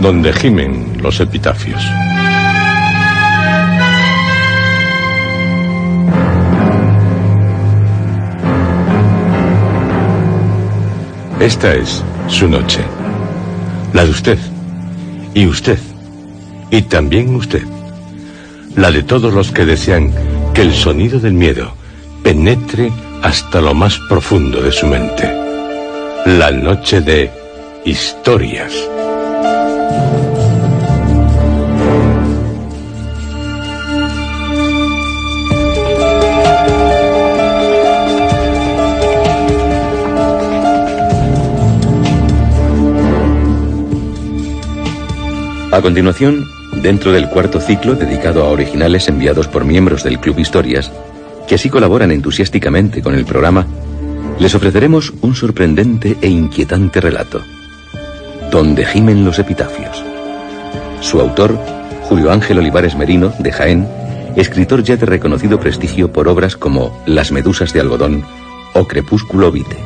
donde gimen los epitafios. Esta es su noche, la de usted, y usted, y también usted, la de todos los que desean que el sonido del miedo penetre hasta lo más profundo de su mente. La noche de historias. A continuación, dentro del cuarto ciclo dedicado a originales enviados por miembros del Club Historias, que así colaboran entusiásticamente con el programa, les ofreceremos un sorprendente e inquietante relato, Donde gimen los epitafios. Su autor, Julio Ángel Olivares Merino, de Jaén, escritor ya de reconocido prestigio por obras como Las medusas de algodón o Crepúsculo Vite.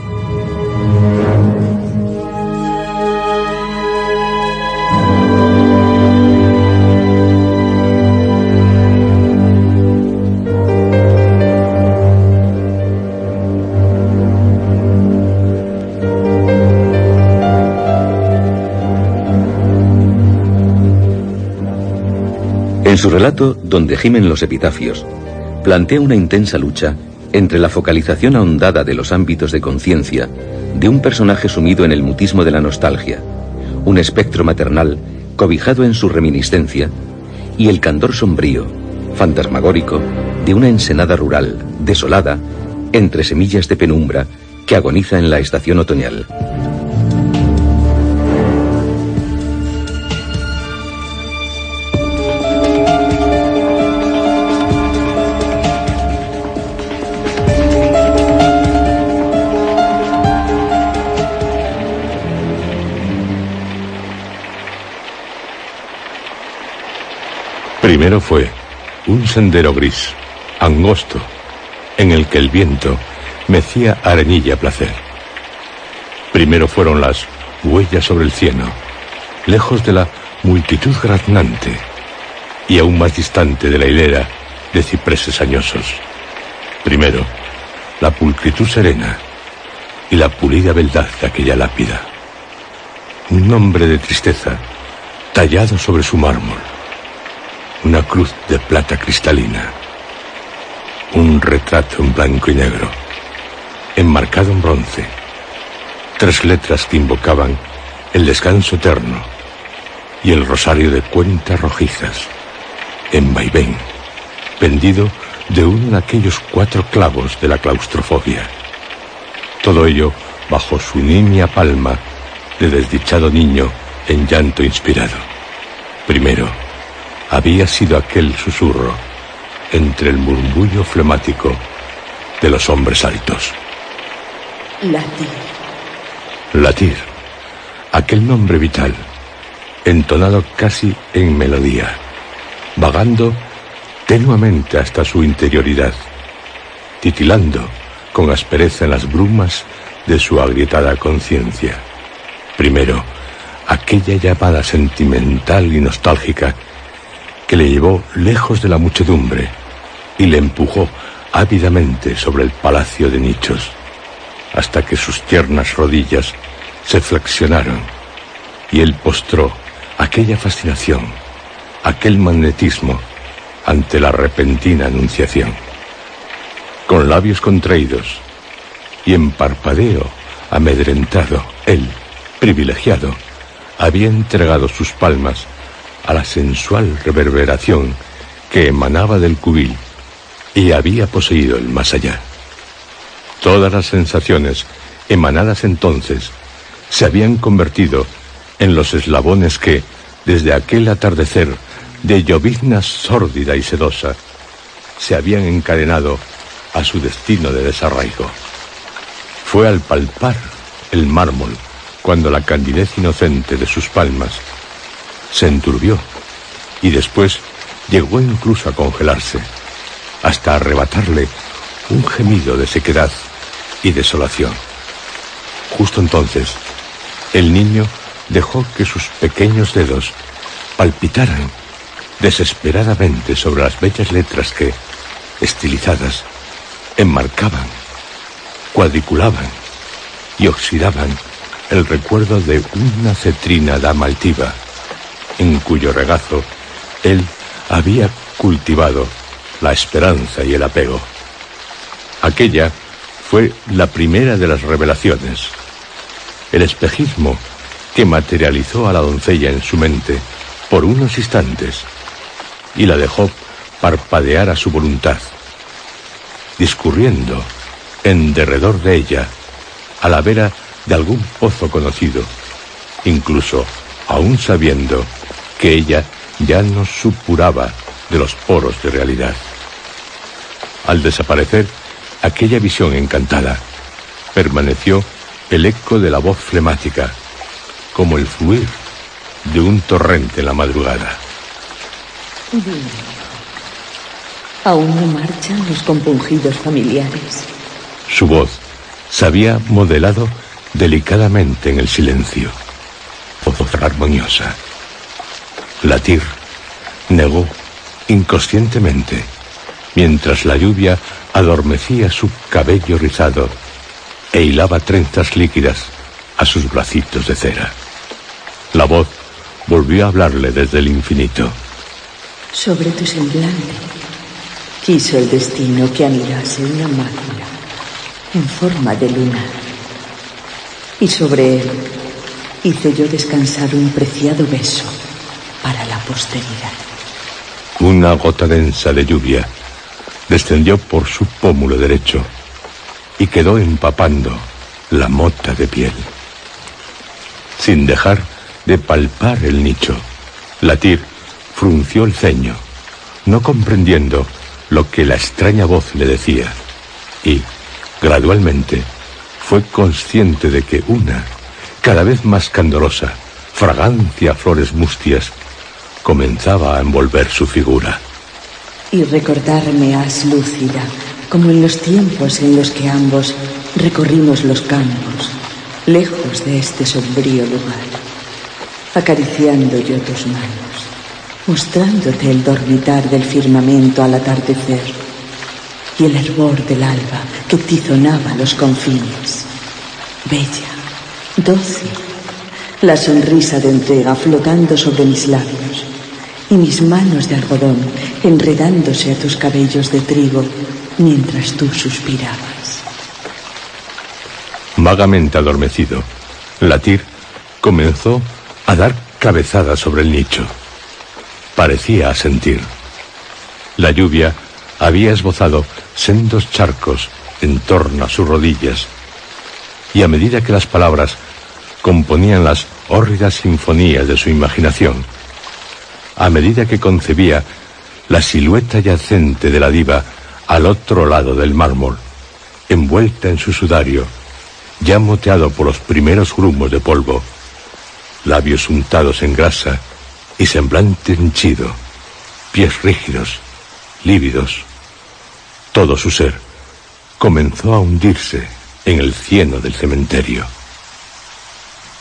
En su relato, Donde gimen los epitafios, plantea una intensa lucha entre la focalización ahondada de los ámbitos de conciencia de un personaje sumido en el mutismo de la nostalgia, un espectro maternal cobijado en su reminiscencia, y el candor sombrío, fantasmagórico, de una ensenada rural, desolada, entre semillas de penumbra, que agoniza en la estación otoñal. Primero fue un sendero gris, angosto, en el que el viento mecía arenilla a placer. Primero fueron las huellas sobre el cieno, lejos de la multitud graznante y aún más distante de la hilera de cipreses añosos. Primero, la pulcritud serena y la pulida beldad de aquella lápida. Un nombre de tristeza tallado sobre su mármol una cruz de plata cristalina, un retrato en blanco y negro, enmarcado en bronce, tres letras que invocaban el descanso eterno y el rosario de cuentas rojizas, en vaivén, pendido de uno de aquellos cuatro clavos de la claustrofobia. Todo ello bajo su nimia palma de desdichado niño en llanto inspirado. Primero, había sido aquel susurro entre el murmullo flemático de los hombres altos. Latir. Latir, aquel nombre vital, entonado casi en melodía, vagando tenuamente hasta su interioridad, titilando con aspereza en las brumas de su agrietada conciencia. Primero, aquella llamada sentimental y nostálgica que le llevó lejos de la muchedumbre y le empujó ávidamente sobre el palacio de nichos, hasta que sus tiernas rodillas se flexionaron y él postró aquella fascinación, aquel magnetismo ante la repentina anunciación. Con labios contraídos y en parpadeo amedrentado, él, privilegiado, había entregado sus palmas a la sensual reverberación que emanaba del cubil y había poseído el más allá. Todas las sensaciones emanadas entonces se habían convertido en los eslabones que, desde aquel atardecer de llovizna sórdida y sedosa, se habían encadenado a su destino de desarraigo. Fue al palpar el mármol cuando la candidez inocente de sus palmas se enturbió y después llegó incluso a congelarse, hasta arrebatarle un gemido de sequedad y desolación. Justo entonces, el niño dejó que sus pequeños dedos palpitaran desesperadamente sobre las bellas letras que, estilizadas, enmarcaban, cuadriculaban y oxidaban el recuerdo de una cetrina dama altiva, en cuyo regazo él había cultivado la esperanza y el apego. Aquella fue la primera de las revelaciones, el espejismo que materializó a la doncella en su mente por unos instantes y la dejó parpadear a su voluntad, discurriendo en derredor de ella, a la vera de algún pozo conocido, incluso aún sabiendo que ella ya no supuraba de los poros de realidad. Al desaparecer aquella visión encantada, permaneció el eco de la voz flemática, como el fluir de un torrente en la madrugada. Aún no marchan los compungidos familiares. Su voz se había modelado delicadamente en el silencio. Voz armoniosa. Latir negó inconscientemente mientras la lluvia adormecía su cabello rizado e hilaba trenzas líquidas a sus bracitos de cera. La voz volvió a hablarle desde el infinito. Sobre tu semblante quiso el destino que anidase una máquina en forma de luna. Y sobre él hice yo descansar un preciado beso para la posteridad. Una gota densa de lluvia descendió por su pómulo derecho y quedó empapando la mota de piel. Sin dejar de palpar el nicho, Latir frunció el ceño, no comprendiendo lo que la extraña voz le decía, y, gradualmente, fue consciente de que una, cada vez más candorosa, fragancia a flores mustias, comenzaba a envolver su figura. Y recordarme has lúcida, como en los tiempos en los que ambos recorrimos los campos, lejos de este sombrío lugar, acariciando yo tus manos, mostrándote el dormitar del firmamento al atardecer y el hervor del alba que tizonaba los confines. Bella, dócil, la sonrisa de entrega flotando sobre mis labios y mis manos de algodón enredándose a tus cabellos de trigo mientras tú suspirabas. Vagamente adormecido, Latir comenzó a dar cabezadas sobre el nicho. Parecía asentir. La lluvia había esbozado sendos charcos en torno a sus rodillas, y a medida que las palabras componían las hórridas sinfonías de su imaginación, a medida que concebía la silueta yacente de la diva al otro lado del mármol, envuelta en su sudario, ya moteado por los primeros grumos de polvo, labios untados en grasa y semblante henchido, pies rígidos, lívidos. Todo su ser comenzó a hundirse en el cieno del cementerio.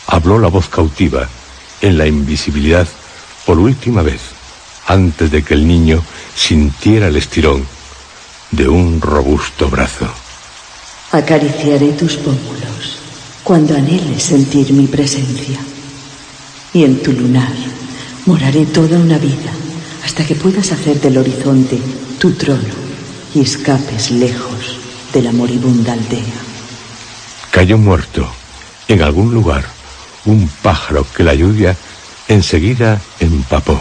Habló la voz cautiva en la invisibilidad por última vez, antes de que el niño sintiera el estirón de un robusto brazo. Acariciaré tus pómulos cuando anheles sentir mi presencia. Y en tu lunar moraré toda una vida hasta que puedas hacer del horizonte tu trono y escapes lejos de la moribunda aldea. Cayó muerto en algún lugar un pájaro que la lluvia enseguida empapó,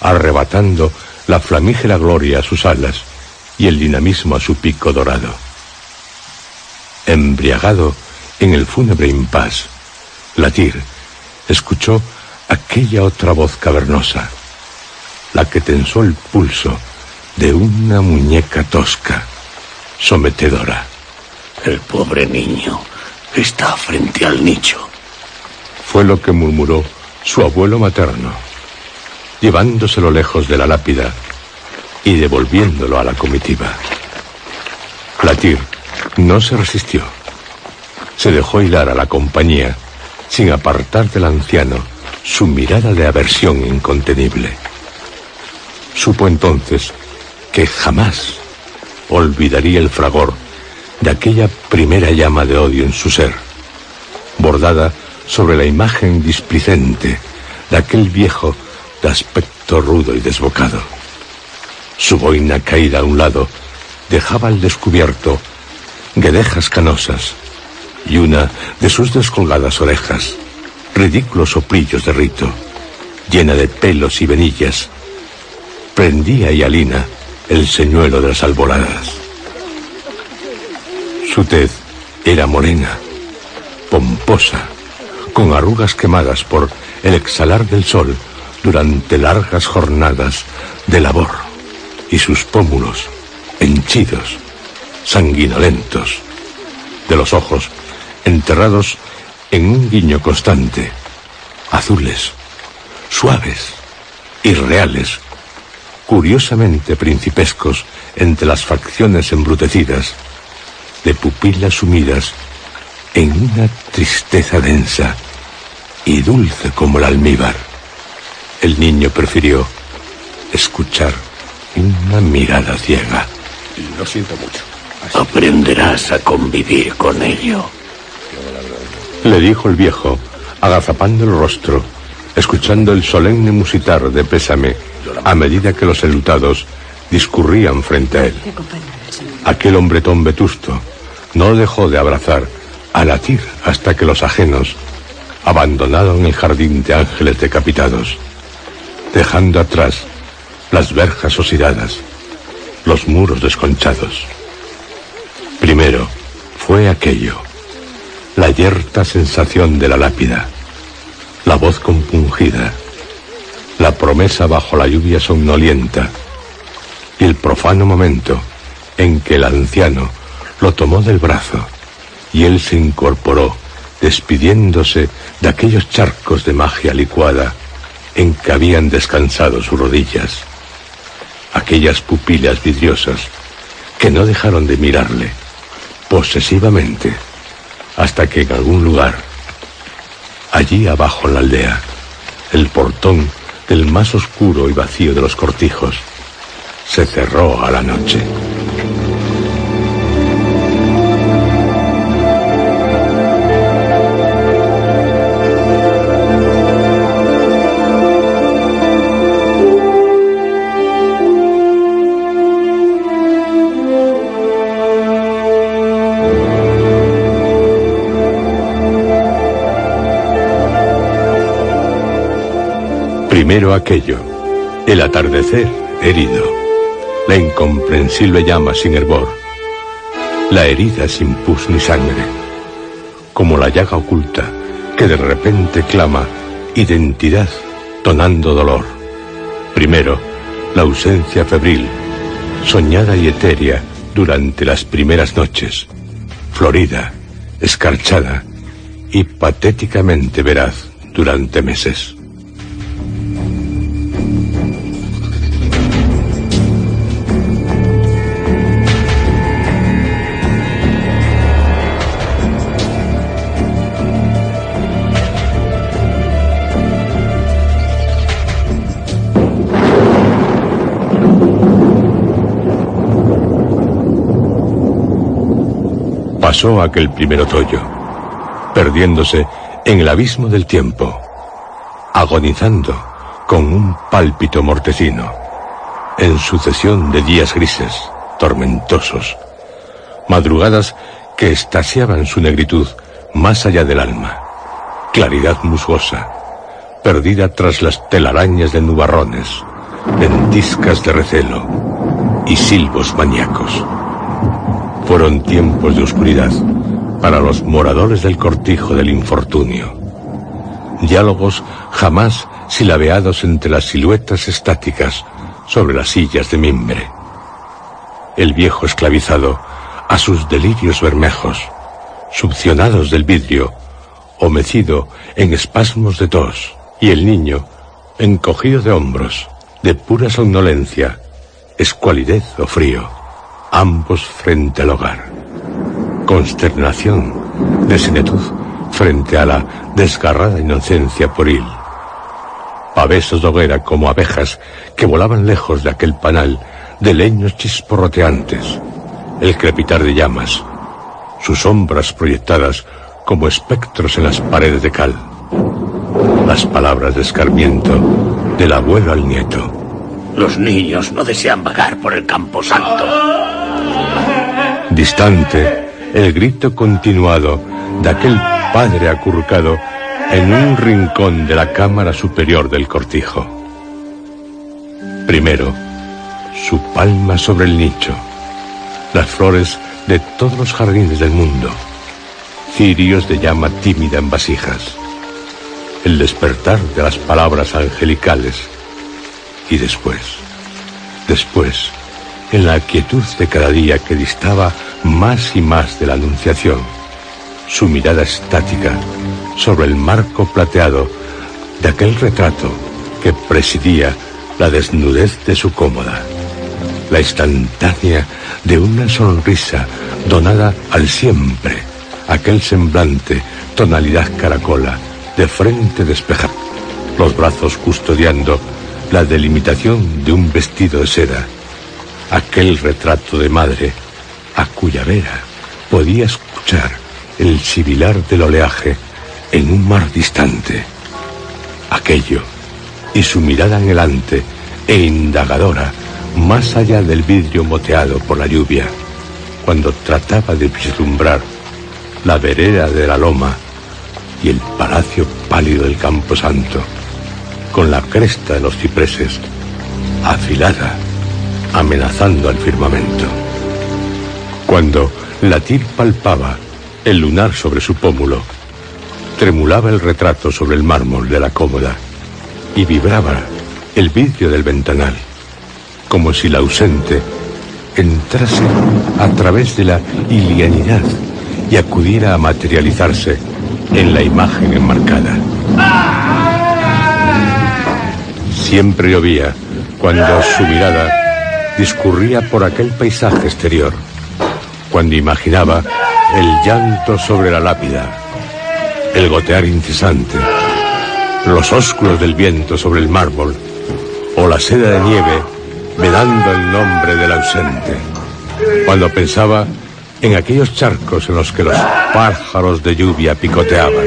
arrebatando la flamígera gloria a sus alas y el dinamismo a su pico dorado. Embriagado en el fúnebre impas, Latir escuchó aquella otra voz cavernosa, la que tensó el pulso de una muñeca tosca, sometedora. El pobre niño está frente al nicho. Fue lo que murmuró su abuelo materno, llevándoselo lejos de la lápida y devolviéndolo a la comitiva. Latir no se resistió. Se dejó hilar a la compañía sin apartar del anciano su mirada de aversión incontenible. Supo entonces que jamás olvidaría el fragor de aquella primera llama de odio en su ser, bordada sobre la imagen displicente de aquel viejo de aspecto rudo y desbocado. Su boina caída a un lado dejaba al descubierto guedejas canosas y una de sus descolgadas orejas, ridículos soplillos de rito, llena de pelos y venillas, prendía y alina el señuelo de las alboladas. Su tez era morena, pomposa, con arrugas quemadas por el exhalar del sol durante largas jornadas de labor, y sus pómulos henchidos, sanguinolentos, de los ojos enterrados en un guiño constante, azules, suaves, irreales, curiosamente principescos entre las facciones embrutecidas, de pupilas sumidas en una tristeza densa y dulce como el almíbar. El niño prefirió escuchar una mirada ciega. Lo siento mucho. Aprenderás a convivir con ello. Le dijo el viejo, agazapando el rostro, escuchando el solemne musitar de pésame a medida que los enlutados discurrían frente a él. Aquel hombretón vetusto no dejó de abrazar a latir hasta que los ajenos abandonaron el jardín de ángeles decapitados, dejando atrás las verjas oxidadas, los muros desconchados. Primero fue aquello, la yerta sensación de la lápida, la voz compungida, la promesa bajo la lluvia somnolienta y el profano momento en que el anciano lo tomó del brazo y él se incorporó despidiéndose de aquellos charcos de magia licuada en que habían descansado sus rodillas, aquellas pupilas vidriosas que no dejaron de mirarle posesivamente hasta que en algún lugar, allí abajo en la aldea, el portón del más oscuro y vacío de los cortijos se cerró a la noche. Primero aquello, el atardecer herido, la incomprensible llama sin hervor, la herida sin pus ni sangre, como la llaga oculta que de repente clama identidad tonando dolor. Primero, la ausencia febril, soñada y etérea durante las primeras noches, florida, escarchada y patéticamente veraz durante meses. Aquel primer otoño, perdiéndose en el abismo del tiempo, agonizando con un pálpito mortecino, en sucesión de días grises, tormentosos, madrugadas que estasiaban su negritud más allá del alma, claridad musgosa, perdida tras las telarañas de nubarrones, ventiscas de recelo y silbos maníacos. Fueron tiempos de oscuridad para los moradores del cortijo del infortunio. Diálogos jamás silabeados entre las siluetas estáticas sobre las sillas de mimbre. El viejo esclavizado a sus delirios bermejos, succionados del vidrio, o mecido en espasmos de tos, y el niño, encogido de hombros, de pura somnolencia, escualidez o frío ambos frente al hogar. Consternación de senectud frente a la desgarrada inocencia pueril. Pavesos de hoguera como abejas que volaban lejos de aquel panal de leños chisporroteantes. El crepitar de llamas, sus sombras proyectadas como espectros en las paredes de cal. Las palabras de escarmiento del abuelo al nieto. Los niños no desean vagar por el campo santo. Distante, el grito continuado de aquel padre acurrucado en un rincón de la cámara superior del cortijo. Primero, su palma sobre el nicho, las flores de todos los jardines del mundo, cirios de llama tímida en vasijas, el despertar de las palabras angelicales y después, después, en la quietud de cada día que distaba más y más de la Anunciación, su mirada estática sobre el marco plateado de aquel retrato que presidía la desnudez de su cómoda, la instantánea de una sonrisa donada al siempre, aquel semblante, tonalidad caracola, de frente despejada, los brazos custodiando la delimitación de un vestido de seda, aquel retrato de madre a cuya vera podía escuchar el sibilar del oleaje en un mar distante. Aquello y su mirada anhelante e indagadora más allá del vidrio moteado por la lluvia, cuando trataba de vislumbrar la vereda de la loma y el palacio pálido del campo santo, con la cresta de los cipreses afilada amenazando al firmamento. Cuando Latir palpaba el lunar sobre su pómulo, tremulaba el retrato sobre el mármol de la cómoda y vibraba el vidrio del ventanal, como si la ausente entrase a través de la ilianidad y acudiera a materializarse en la imagen enmarcada. Siempre llovía cuando su mirada discurría por aquel paisaje exterior, cuando imaginaba el llanto sobre la lápida, el gotear incesante, los ósculos del viento sobre el mármol, o la seda de nieve vedando el nombre del ausente, cuando pensaba en aquellos charcos en los que los pájaros de lluvia picoteaban,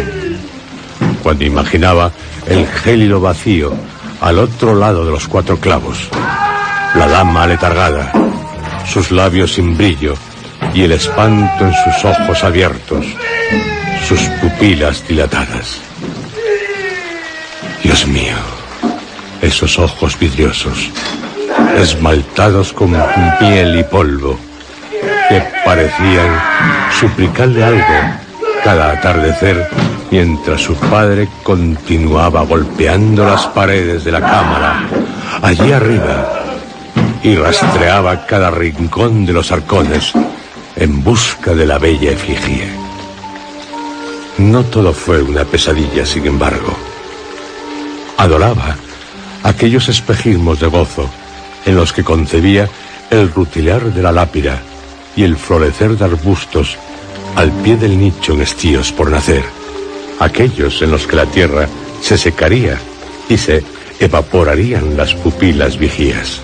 cuando imaginaba el gélido vacío al otro lado de los cuatro clavos, la dama aletargada, sus labios sin brillo y el espanto en sus ojos abiertos, sus pupilas dilatadas. Dios mío, esos ojos vidriosos, esmaltados con piel y polvo, que parecían suplicarle algo cada atardecer mientras su padre continuaba golpeando las paredes de la cámara, allí arriba, y rastreaba cada rincón de los arcones en busca de la bella efigie. No todo fue una pesadilla, sin embargo. Adoraba aquellos espejismos de gozo en los que concebía el rutilar de la lápida y el florecer de arbustos al pie del nicho en estíos por nacer, aquellos en los que la tierra se secaría y se evaporarían las pupilas vigías.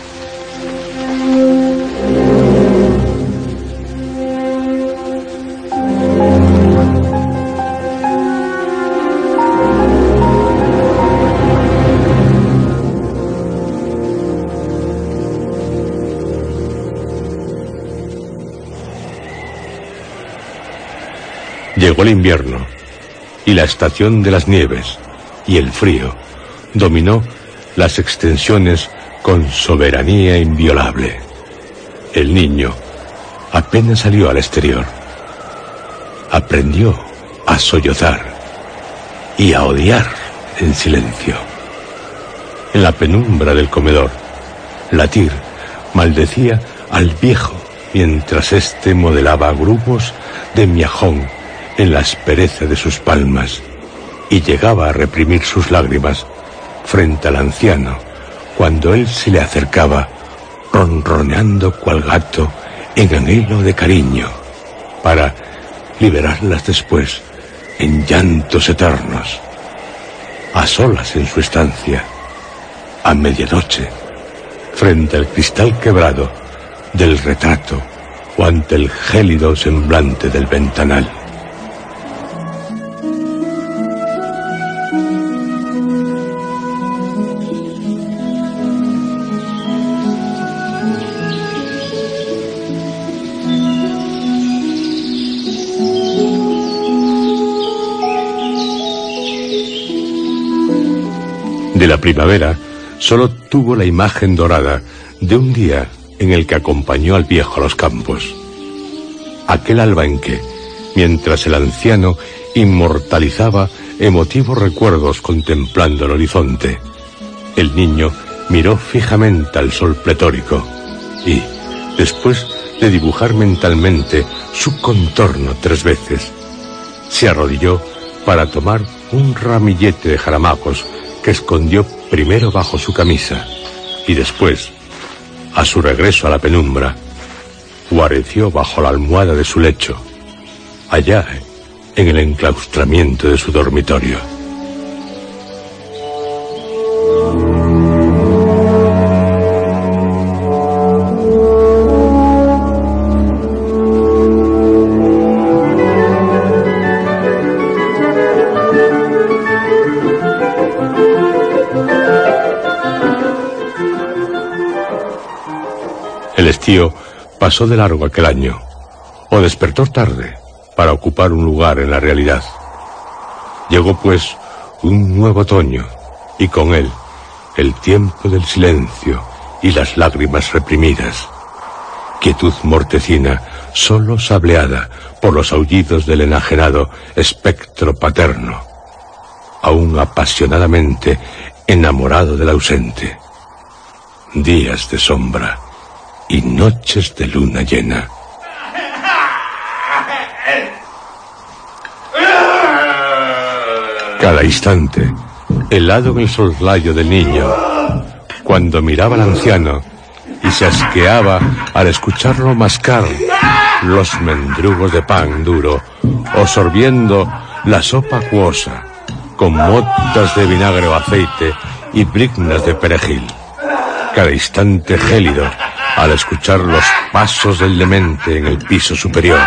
El invierno y la estación de las nieves y el frío dominó las extensiones con soberanía inviolable. El niño apenas salió al exterior. Aprendió a sollozar y a odiar en silencio. En la penumbra del comedor, Latir maldecía al viejo mientras éste modelaba grupos de miajón en la aspereza de sus palmas y llegaba a reprimir sus lágrimas frente al anciano cuando él se le acercaba ronroneando cual gato en anhelo de cariño para liberarlas después en llantos eternos, a solas en su estancia, a medianoche, frente al cristal quebrado del retrato o ante el gélido semblante del ventanal. De la primavera solo tuvo la imagen dorada de un día en el que acompañó al viejo a los campos. Aquel alba en que, mientras el anciano inmortalizaba emotivos recuerdos contemplando el horizonte, el niño miró fijamente al sol pletórico y, después de dibujar mentalmente su contorno tres veces, se arrodilló para tomar un ramillete de jaramagos que escondió primero bajo su camisa y después, a su regreso a la penumbra, guareció bajo la almohada de su lecho, allá en el enclaustramiento de su dormitorio. Estío pasó de largo aquel año, o despertó tarde para ocupar un lugar en la realidad. Llegó pues un nuevo otoño, y con él el tiempo del silencio y las lágrimas reprimidas. Quietud mortecina, solo sableada por los aullidos del enajenado espectro paterno, aún apasionadamente enamorado del ausente. Días de sombra y noches de luna llena. Cada instante, helado en el soslayo del niño, cuando miraba al anciano y se asqueaba al escucharlo mascar los mendrugos de pan duro o sorbiendo la sopa acuosa con motas de vinagre o aceite y brignas de perejil. Cada instante gélido al escuchar los pasos del demente en el piso superior,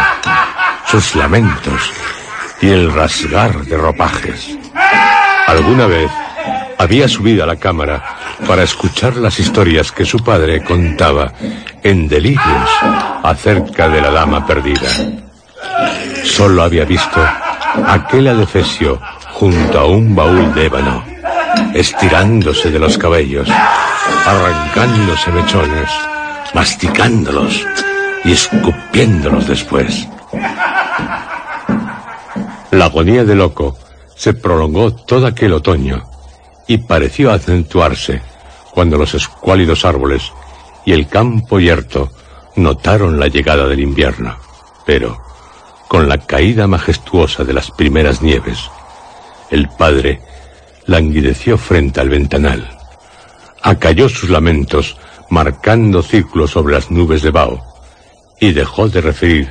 sus lamentos y el rasgar de ropajes. Alguna vez había subido a la cámara para escuchar las historias que su padre contaba en delirios acerca de la dama perdida. Solo había visto aquel adefesio junto a un baúl de ébano, estirándose de los cabellos, arrancándose mechones, masticándolos y escupiéndolos después. La agonía de loco se prolongó todo aquel otoño y pareció acentuarse cuando los escuálidos árboles y el campo yerto notaron la llegada del invierno. Pero, con la caída majestuosa de las primeras nieves, el padre languideció frente al ventanal. Acalló sus lamentos, marcando círculos sobre las nubes de Bao, y dejó de referir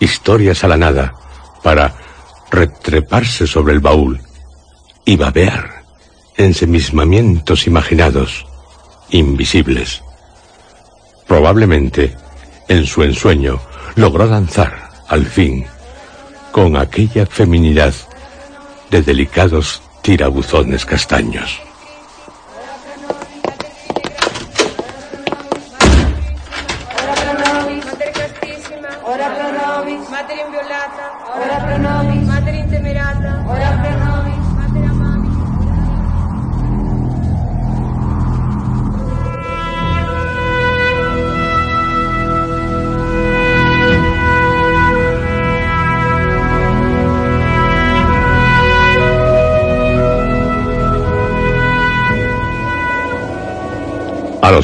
historias a la nada para retreparse sobre el baúl y babear ensemismamientos imaginados, invisibles. Probablemente, en su ensueño, logró danzar, al fin, con aquella feminidad de delicados tirabuzones castaños.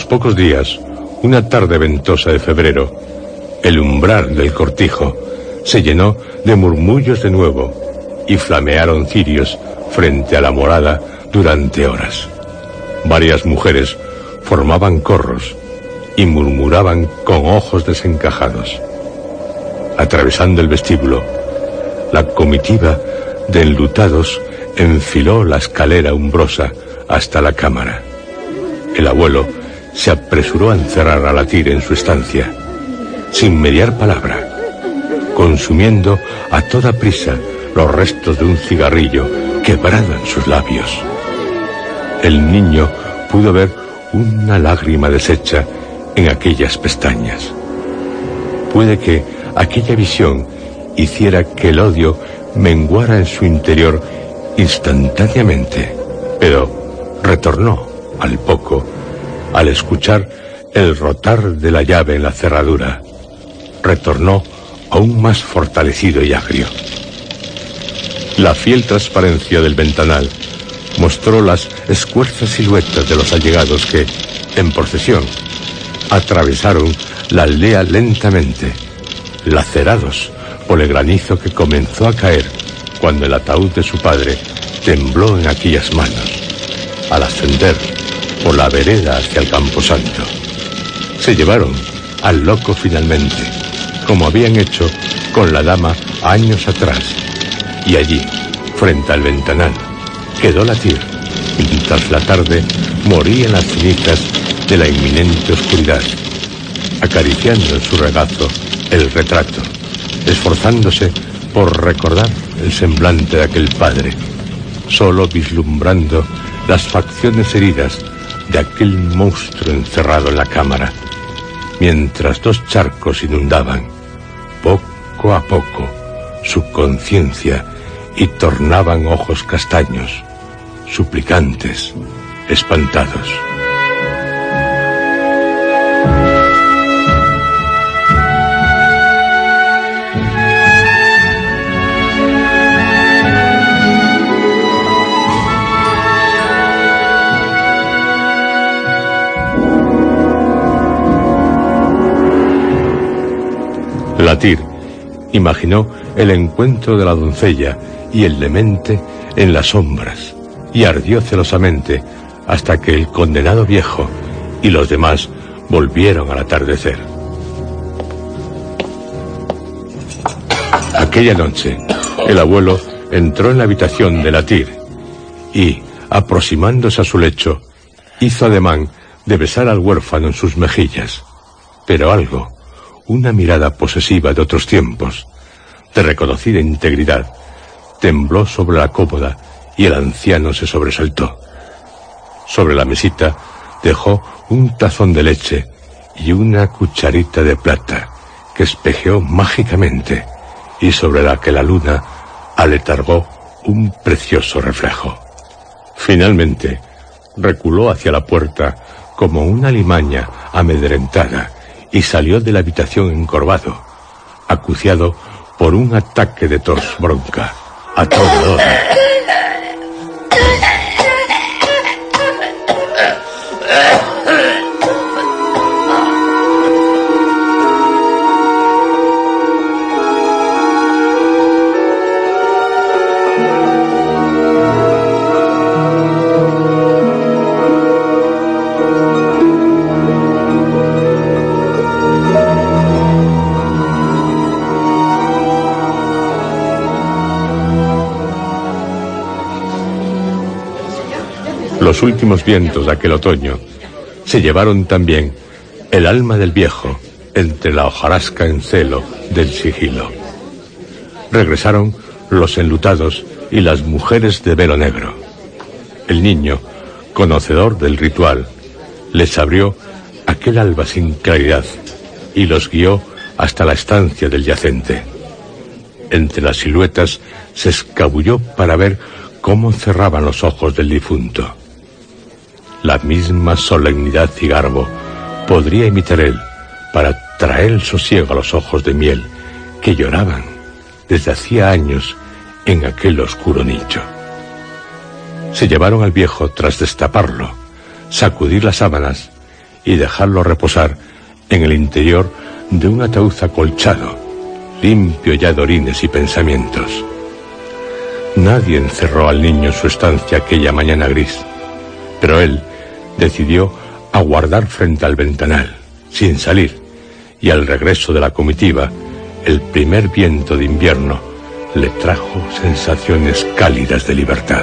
Pocos días, una tarde ventosa de febrero, el umbral del cortijo se llenó de murmullos de nuevo y flamearon cirios frente a la morada durante horas. Varias mujeres formaban corros y murmuraban con ojos desencajados. Atravesando el vestíbulo, la comitiva de enlutados enfiló la escalera umbrosa hasta la cámara. El abuelo se apresuró a encerrar a Latir en su estancia, sin mediar palabra, consumiendo a toda prisa los restos de un cigarrillo quebrado en sus labios. El niño pudo ver una lágrima deshecha en aquellas pestañas. Puede que aquella visión hiciera que el odio menguara en su interior instantáneamente, pero retornó al poco al escuchar el rotar de la llave en la cerradura. Retornó aún más fortalecido y agrio. La fiel transparencia del ventanal mostró las escuerzas siluetas de los allegados que, en procesión, atravesaron la aldea lentamente, lacerados por el granizo que comenzó a caer cuando el ataúd de su padre tembló en aquellas manos. Al ascender por la vereda hacia el camposanto. Se llevaron al loco finalmente, como habían hecho con la dama años atrás. Y allí, frente al ventanal, quedó latir, mientras la tarde moría en las cenizas de la inminente oscuridad, acariciando en su regazo el retrato, esforzándose por recordar el semblante de aquel padre, solo vislumbrando las facciones heridas de aquel monstruo encerrado en la cámara, mientras dos charcos inundaban, poco a poco, su conciencia y tornaban ojos castaños, suplicantes, espantados. Latir imaginó el encuentro de la doncella y el demente en las sombras y ardió celosamente hasta que el condenado viejo y los demás volvieron al atardecer. Aquella noche, el abuelo entró en la habitación de Latir y, aproximándose a su lecho, hizo ademán de besar al huérfano en sus mejillas. Pero algo, una mirada posesiva de otros tiempos, de reconocida integridad, tembló sobre la cómoda y el anciano se sobresaltó. Sobre la mesita dejó un tazón de leche y una cucharita de plata que espejeó mágicamente y sobre la que la luna aletargó un precioso reflejo. Finalmente, reculó hacia la puerta como una limaña amedrentada y salió de la habitación encorvado, acuciado por un ataque de tos bronca, a Los últimos vientos de aquel otoño se llevaron también el alma del viejo entre la hojarasca en celo del sigilo. Regresaron los enlutados y las mujeres de velo negro. El niño, conocedor del ritual, les abrió aquel alba sin claridad y los guió hasta la estancia del yacente. Entre las siluetas se escabulló para ver cómo cerraban los ojos del difunto. La misma solemnidad y garbo podría imitar él para traer sosiego a los ojos de miel que lloraban desde hacía años en aquel oscuro nicho. Se llevaron al viejo tras destaparlo, sacudir las sábanas y dejarlo reposar en el interior de un ataúd acolchado, limpio ya de orines y pensamientos. Nadie encerró al niño en su estancia aquella mañana gris, pero él decidió aguardar frente al ventanal, sin salir, y al regreso de la comitiva, el primer viento de invierno le trajo sensaciones cálidas de libertad.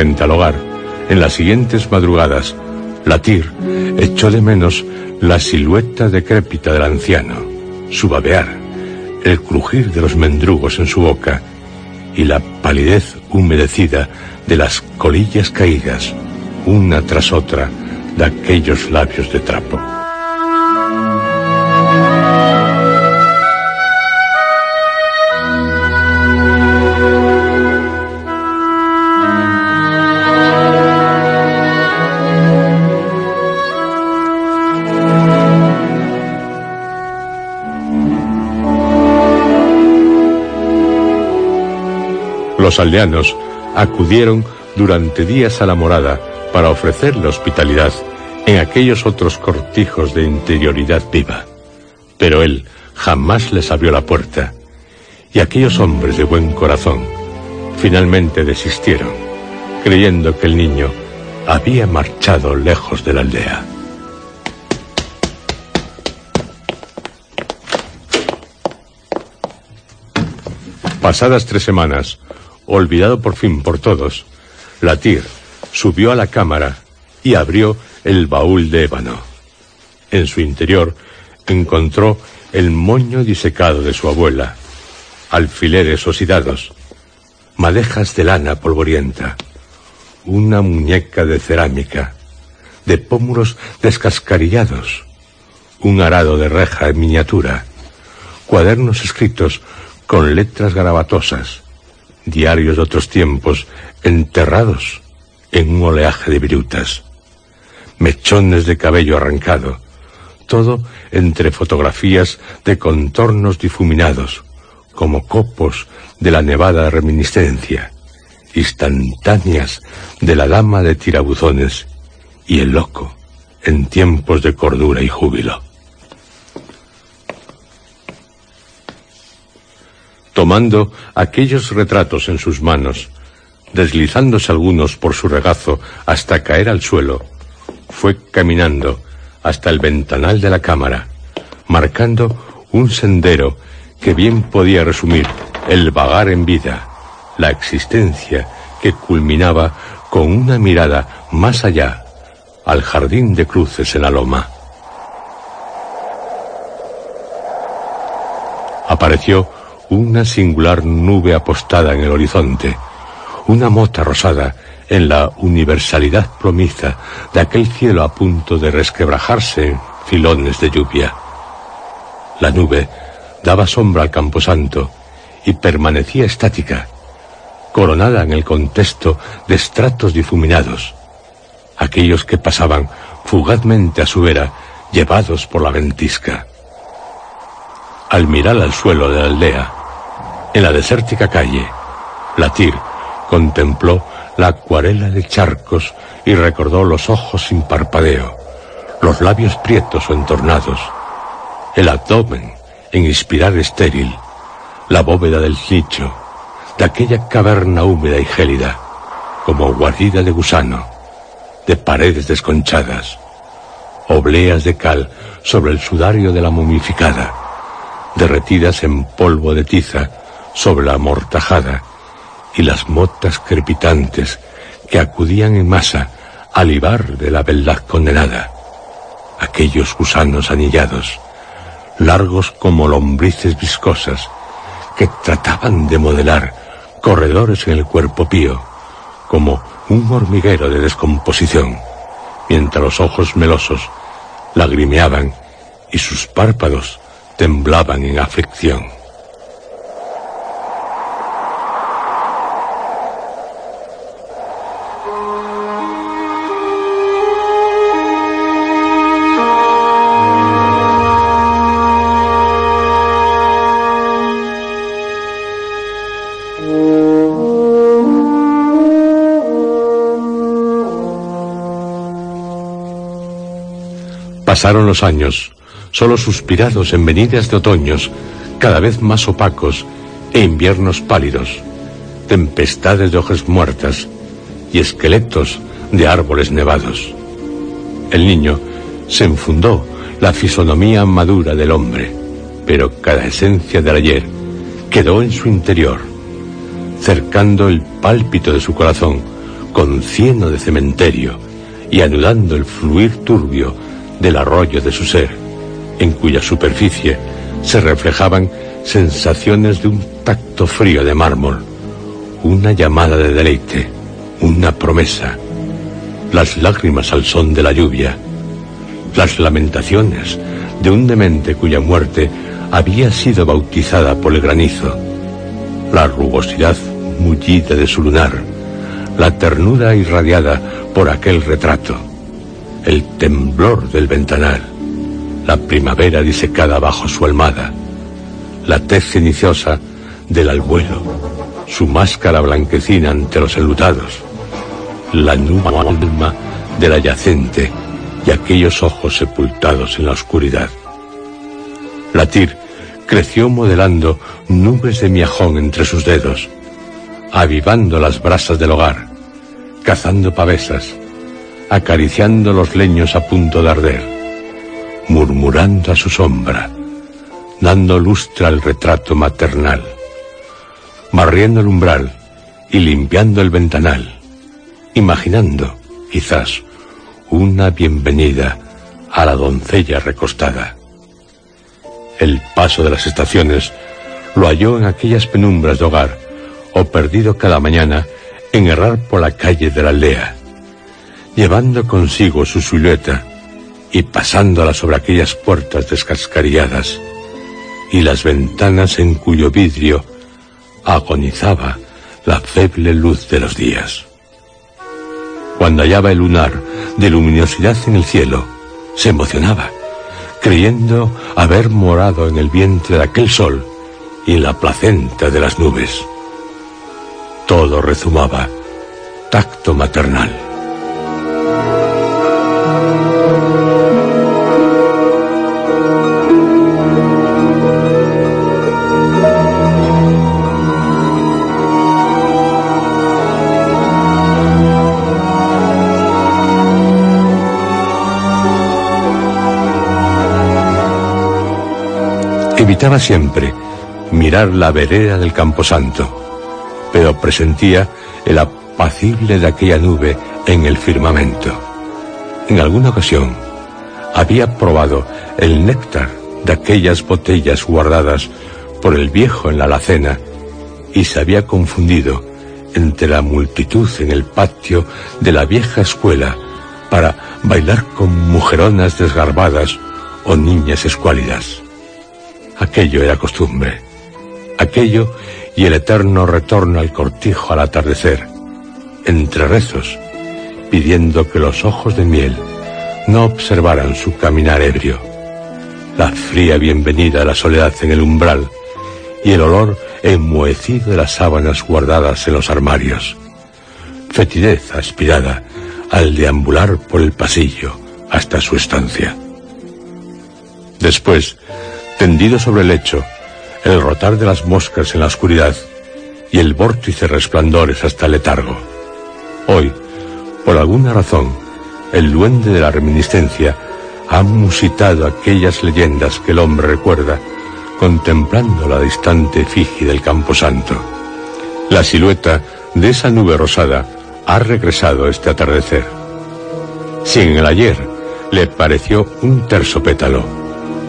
Hogar, en las siguientes madrugadas, Latir echó de menos la silueta decrépita del anciano, su babear, el crujir de los mendrugos en su boca y la palidez humedecida de las colillas caídas, una tras otra, de aquellos labios de trapo. Los aldeanos acudieron durante días a la morada para ofrecerle hospitalidad en aquellos otros cortijos de interioridad viva. Pero él jamás les abrió la puerta, y aquellos hombres de buen corazón finalmente desistieron, creyendo que el niño había marchado lejos de la aldea. Pasadas tres semanas, olvidado por fin por todos, Latir subió a la cámara y abrió el baúl de ébano. En su interior encontró el moño disecado de su abuela, alfileres oxidados, madejas de lana polvorienta, una muñeca de cerámica, de pómulos descascarillados, un arado de reja en miniatura, cuadernos escritos con letras garabatosas, diarios de otros tiempos, enterrados en un oleaje de virutas, mechones de cabello arrancado, todo entre fotografías de contornos difuminados, como copos de la nevada reminiscencia, instantáneas de la dama de tirabuzones y el loco en tiempos de cordura y júbilo. Tomando aquellos retratos en sus manos, deslizándose algunos por su regazo hasta caer al suelo, fue caminando hasta el ventanal de la cámara, marcando un sendero que bien podía resumir el vagar en vida, la existencia que culminaba con una mirada más allá al jardín de cruces en la loma. Apareció una singular nube apostada en el horizonte, una mota rosada en la universalidad promiza de aquel cielo a punto de resquebrajarse en filones de lluvia. La nube daba sombra al camposanto y permanecía estática, coronada en el contexto de estratos difuminados, aquellos que pasaban fugazmente a su vera, llevados por la ventisca. Al mirar al suelo de la aldea, en la desértica calle, Latir contempló la acuarela de charcos y recordó los ojos sin parpadeo, los labios prietos o entornados, el abdomen en inspirar estéril, la bóveda del nicho, de aquella caverna húmeda y gélida, como guarida de gusano, de paredes desconchadas, obleas de cal sobre el sudario de la momificada, derretidas en polvo de tiza sobre la amortajada, y las motas crepitantes que acudían en masa al libar de la beldad condenada, aquellos gusanos anillados, largos como lombrices viscosas, que trataban de modelar corredores en el cuerpo pío, como un hormiguero de descomposición, mientras los ojos melosos lagrimeaban y sus párpados temblaban en aflicción. Pasaron los años, solo suspirados en venidas de otoños, cada vez más opacos, e inviernos pálidos, tempestades de hojas muertas y esqueletos de árboles nevados. El niño se enfundó la fisonomía madura del hombre, pero cada esencia del ayer quedó en su interior, cercando el pálpito de su corazón con cieno de cementerio y anudando el fluir turbio del arroyo de su ser, en cuya superficie se reflejaban sensaciones de un tacto frío de mármol, una llamada de deleite, una promesa, las lágrimas al son de la lluvia, las lamentaciones de un demente cuya muerte había sido bautizada por el granizo, la rugosidad mullida de su lunar, la ternura irradiada por aquel retrato, el temblor del ventanal, la primavera disecada bajo su almada, la tez ceniciosa del albuero, su máscara blanquecina ante los enlutados, la nube alma de la yacente y aquellos ojos sepultados en la oscuridad. Latir creció modelando nubes de miajón entre sus dedos, avivando las brasas del hogar, cazando pavesas, acariciando los leños a punto de arder, murmurando a su sombra, dando lustre al retrato maternal, barriendo el umbral y limpiando el ventanal, imaginando, quizás, una bienvenida a la doncella recostada. El paso de las estaciones lo halló en aquellas penumbras de hogar, o perdido cada mañana en errar por la calle de la aldea llevando consigo su silueta y pasándola sobre aquellas puertas descascarilladas y las ventanas en cuyo vidrio agonizaba la feble luz de los días. Cuando hallaba el lunar de luminosidad en el cielo, se emocionaba, creyendo haber morado en el vientre de aquel sol y en la placenta de las nubes. Todo rezumaba, tacto maternal. Evitaba siempre mirar la vereda del camposanto, pero presentía el apacible de aquella nube en el firmamento. En alguna ocasión había probado el néctar de aquellas botellas guardadas por el viejo en la alacena y se había confundido entre la multitud en el patio de la vieja escuela para bailar con mujeronas desgarbadas o niñas escuálidas. Aquello era costumbre. Aquello y el eterno retorno al cortijo al atardecer, entre rezos, pidiendo que los ojos de miel no observaran su caminar ebrio. La fría bienvenida a la soledad en el umbral y el olor enmohecido de las sábanas guardadas en los armarios. Fetidez aspirada al deambular por el pasillo hasta su estancia. Después, tendido sobre el lecho, el rotar de las moscas en la oscuridad y el vórtice resplandores hasta el letargo. Hoy, por alguna razón, el duende de la reminiscencia ha musitado aquellas leyendas que el hombre recuerda contemplando la distante efigie del camposanto. La silueta de esa nube rosada ha regresado este atardecer. Si en el ayer le pareció un terso pétalo,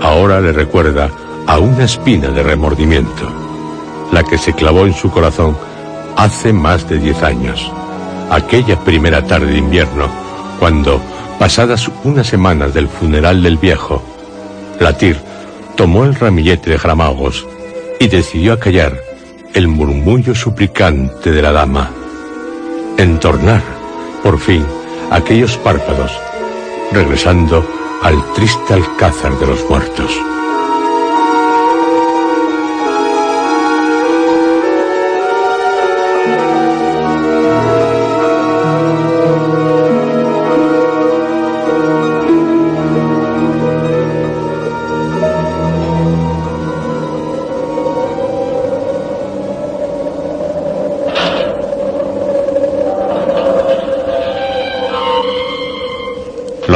ahora le recuerda a una espina de remordimiento, la que se clavó en su corazón hace más de diez años, aquella primera tarde de invierno, cuando, pasadas unas semanas del funeral del viejo, Latir tomó el ramillete de jaramagos y decidió acallar el murmullo suplicante de la dama, entornar, por fin, aquellos párpados, regresando al triste alcázar de los muertos.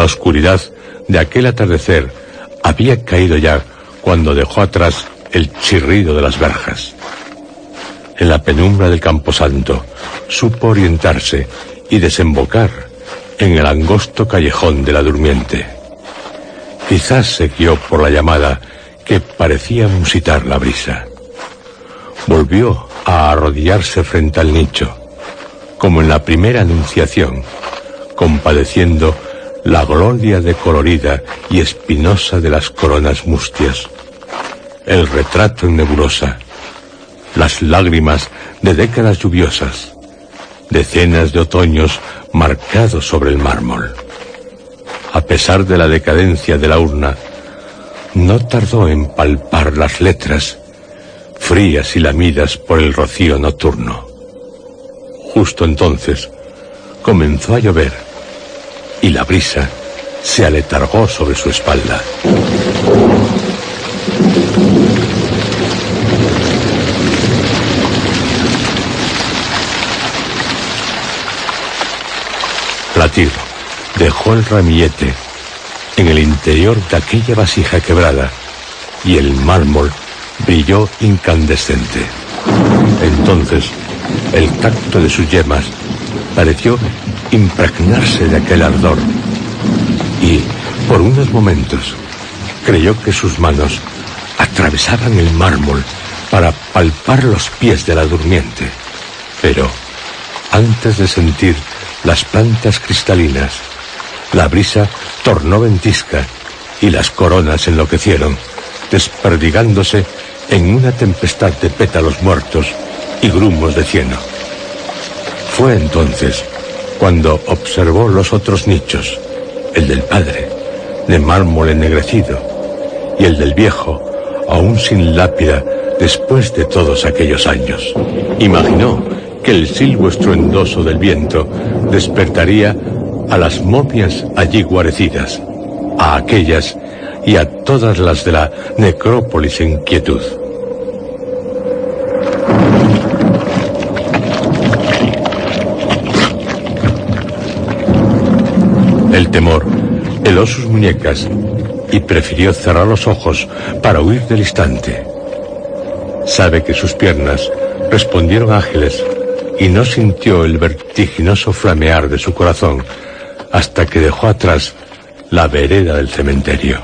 oscuridad de aquel atardecer había caído ya cuando dejó atrás el chirrido de las verjas. En la penumbra del camposanto supo orientarse y desembocar en el angosto callejón de la durmiente. Quizás se guió por la llamada que parecía musitar la brisa. Volvió a arrodillarse frente al nicho, como en la primera anunciación, compadeciendo la gloria decolorida y espinosa de las coronas mustias, el retrato en nebulosa, las lágrimas de décadas lluviosas, decenas de otoños marcados sobre el mármol. A pesar de la decadencia de la urna, no tardó en palpar las letras, frías y lamidas por el rocío nocturno. Justo entonces comenzó a llover y la brisa se aletargó sobre su espalda. Platir dejó el ramillete en el interior de aquella vasija quebrada y el mármol brilló incandescente. Entonces, el tacto de sus yemas pareció impregnarse de aquel ardor y, por unos momentos, creyó que sus manos atravesaban el mármol para palpar los pies de la durmiente. Pero, antes de sentir las plantas cristalinas, la brisa tornó ventisca y las coronas enloquecieron, desperdigándose en una tempestad de pétalos muertos y grumos de cieno. Fue entonces cuando observó los otros nichos, el del padre, de mármol ennegrecido, y el del viejo, aún sin lápida después de todos aquellos años. Imaginó que el silbo estruendoso del viento despertaría a las momias allí guarecidas, a aquellas y a todas las de la necrópolis en quietud. El temor heló sus muñecas y prefirió cerrar los ojos para huir del instante. Sabe que sus piernas respondieron ágiles y no sintió el vertiginoso flamear de su corazón hasta que dejó atrás la vereda del cementerio.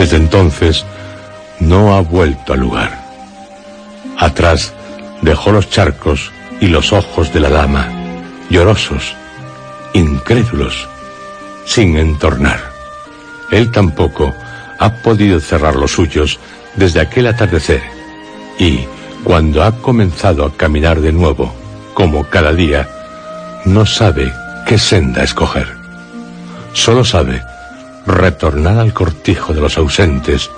Desde entonces no ha vuelto al lugar. Atrás dejó los charcos y los ojos de la dama, llorosos, incrédulos, sin entornar. Él tampoco ha podido cerrar los suyos desde aquel atardecer y, cuando ha comenzado a caminar de nuevo, como cada día, no sabe qué senda escoger. Solo sabe retornar al cortijo de los ausentes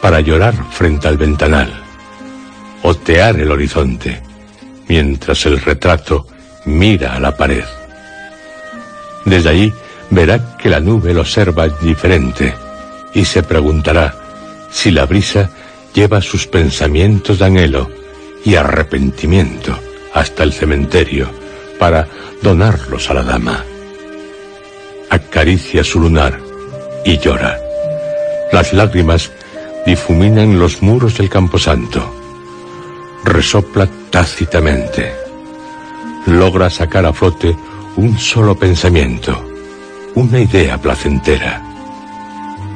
para llorar frente al ventanal, otear el horizonte, mientras el retrato mira a la pared. Desde allí verá que la nube lo observa diferente y se preguntará si la brisa lleva sus pensamientos de anhelo y arrepentimiento hasta el cementerio para donarlos a la dama. Acaricia su lunar y llora. Las lágrimas difuminan los muros del camposanto. Resopla tácitamente. Logra sacar a flote un solo pensamiento, una idea placentera.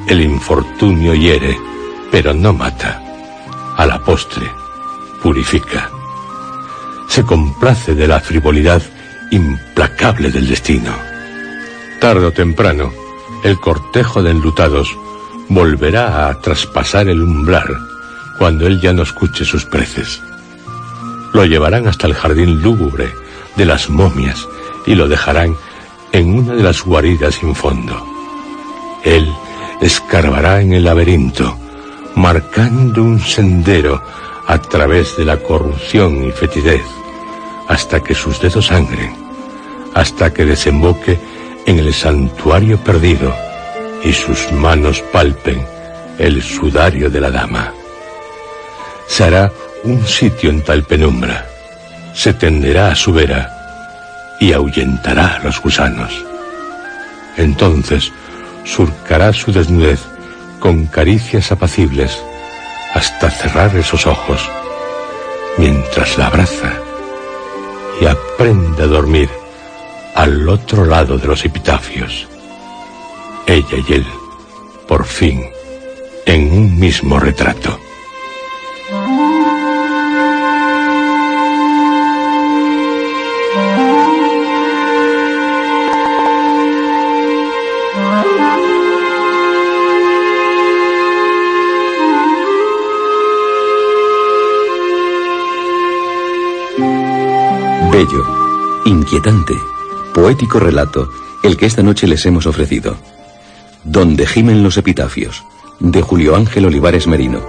El infortunio hiere, pero no mata. A la postre, purifica. Se complace de la frivolidad implacable del destino. Tarde o temprano, el cortejo de enlutados volverá a traspasar el umbral cuando él ya no escuche sus preces. Lo llevarán hasta el jardín lúgubre de las momias y lo dejarán en una de las guaridas sin fondo. Él escarbará en el laberinto, marcando un sendero a través de la corrupción y fetidez, hasta que sus dedos sangren, hasta que desemboque en el santuario perdido y sus manos palpen el sudario de la dama. Será un sitio en tal penumbra, se tenderá a su vera y ahuyentará a los gusanos. Entonces surcará su desnudez con caricias apacibles hasta cerrar esos ojos mientras la abraza y aprende a dormir al otro lado de los epitafios. Ella y él, por fin, en un mismo retrato. Bello, inquietante, poético relato, el que esta noche les hemos ofrecido. Donde gimen los epitafios, de Julio Ángel Olivares Merino.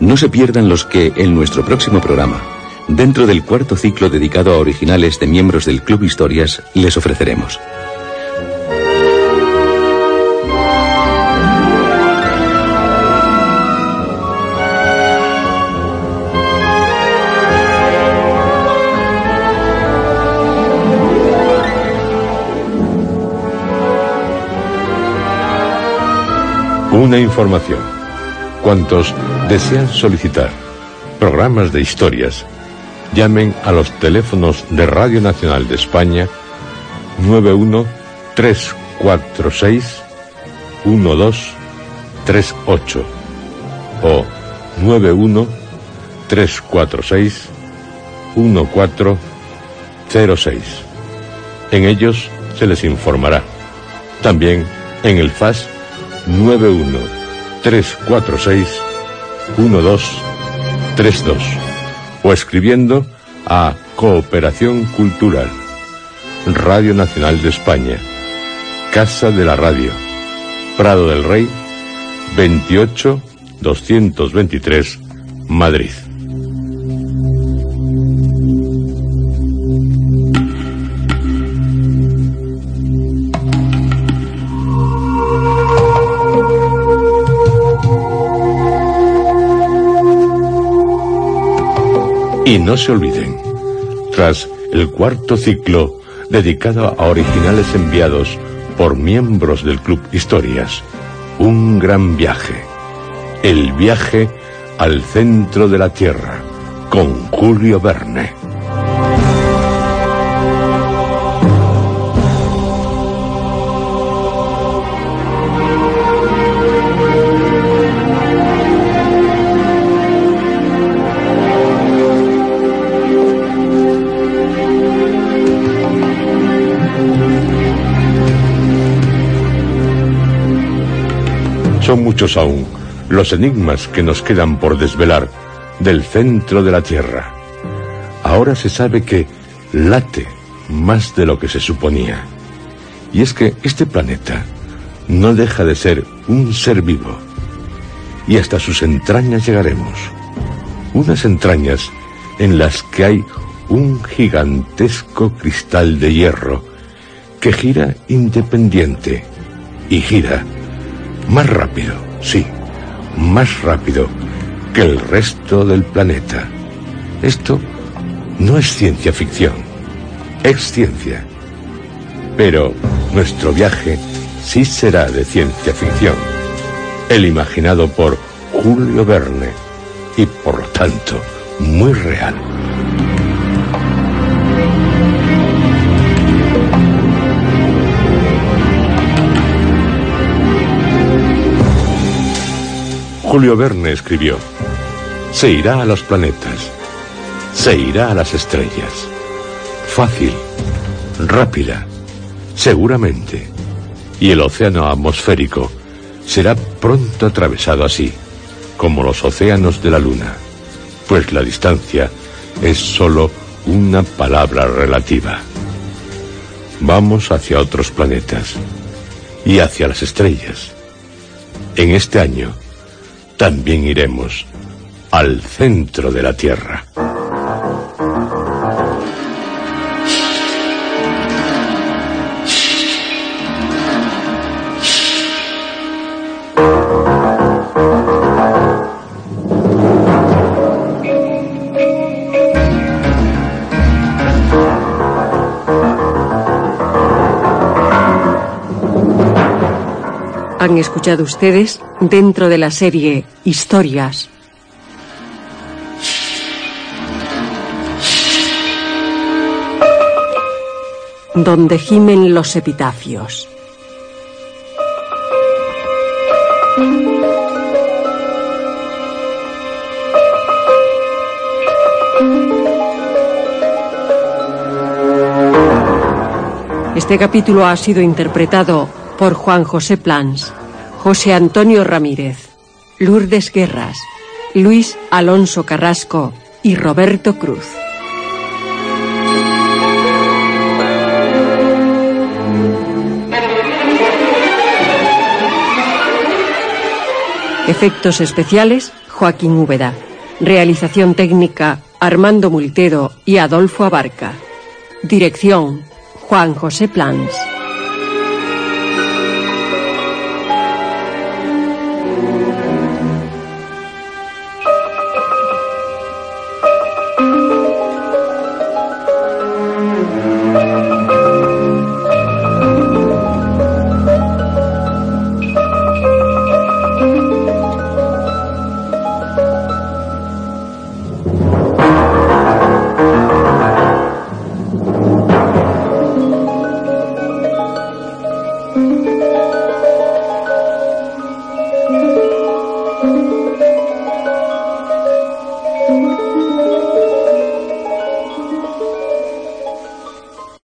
No se pierdan los que, en nuestro próximo programa, dentro del cuarto ciclo dedicado a originales de miembros del Club Historias, les ofreceremos. Una información. Cuantos desean solicitar programas de historias, llamen a los teléfonos de Radio Nacional de España 91 346 1238 o 91 346 1406. En ellos se les informará. También en el FAS 91 346 1232 o escribiendo a Cooperación Cultural, Radio Nacional de España, Casa de la Radio, Prado del Rey, 28 223, Madrid. Y no se olviden, tras el cuarto ciclo dedicado a originales enviados por miembros del Club Historias, un gran viaje, el viaje al centro de la Tierra, con Julio Verne. Son muchos aún los enigmas que nos quedan por desvelar del centro de la Tierra. Ahora se sabe que late más de lo que se suponía. Y es que este planeta no deja de ser un ser vivo. Y hasta sus entrañas llegaremos. Unas entrañas en las que hay un gigantesco cristal de hierro que gira independiente y gira más rápido, sí, más rápido que el resto del planeta. Esto no es ciencia ficción, es ciencia. Pero nuestro viaje sí será de ciencia ficción, el imaginado por Julio Verne y por lo tanto muy real. Julio Verne escribió, se irá a los planetas, se irá a las estrellas. Fácil, rápida, seguramente. Y el océano atmosférico será pronto atravesado así, como los océanos de la Luna, pues la distancia es sólo una palabra relativa. Vamos hacia otros planetas y hacia las estrellas. En este año, también iremos al centro de la Tierra. Han escuchado ustedes dentro de la serie Historias. Donde gimen los epitafios. Este capítulo ha sido interpretado por Juan José Plans, José Antonio Ramírez, Lourdes Guerras, Luis Alonso Carrasco y Roberto Cruz. Efectos especiales, Joaquín Úbeda. Realización técnica, Armando Multedo y Adolfo Abarca. Dirección, Juan José Plans.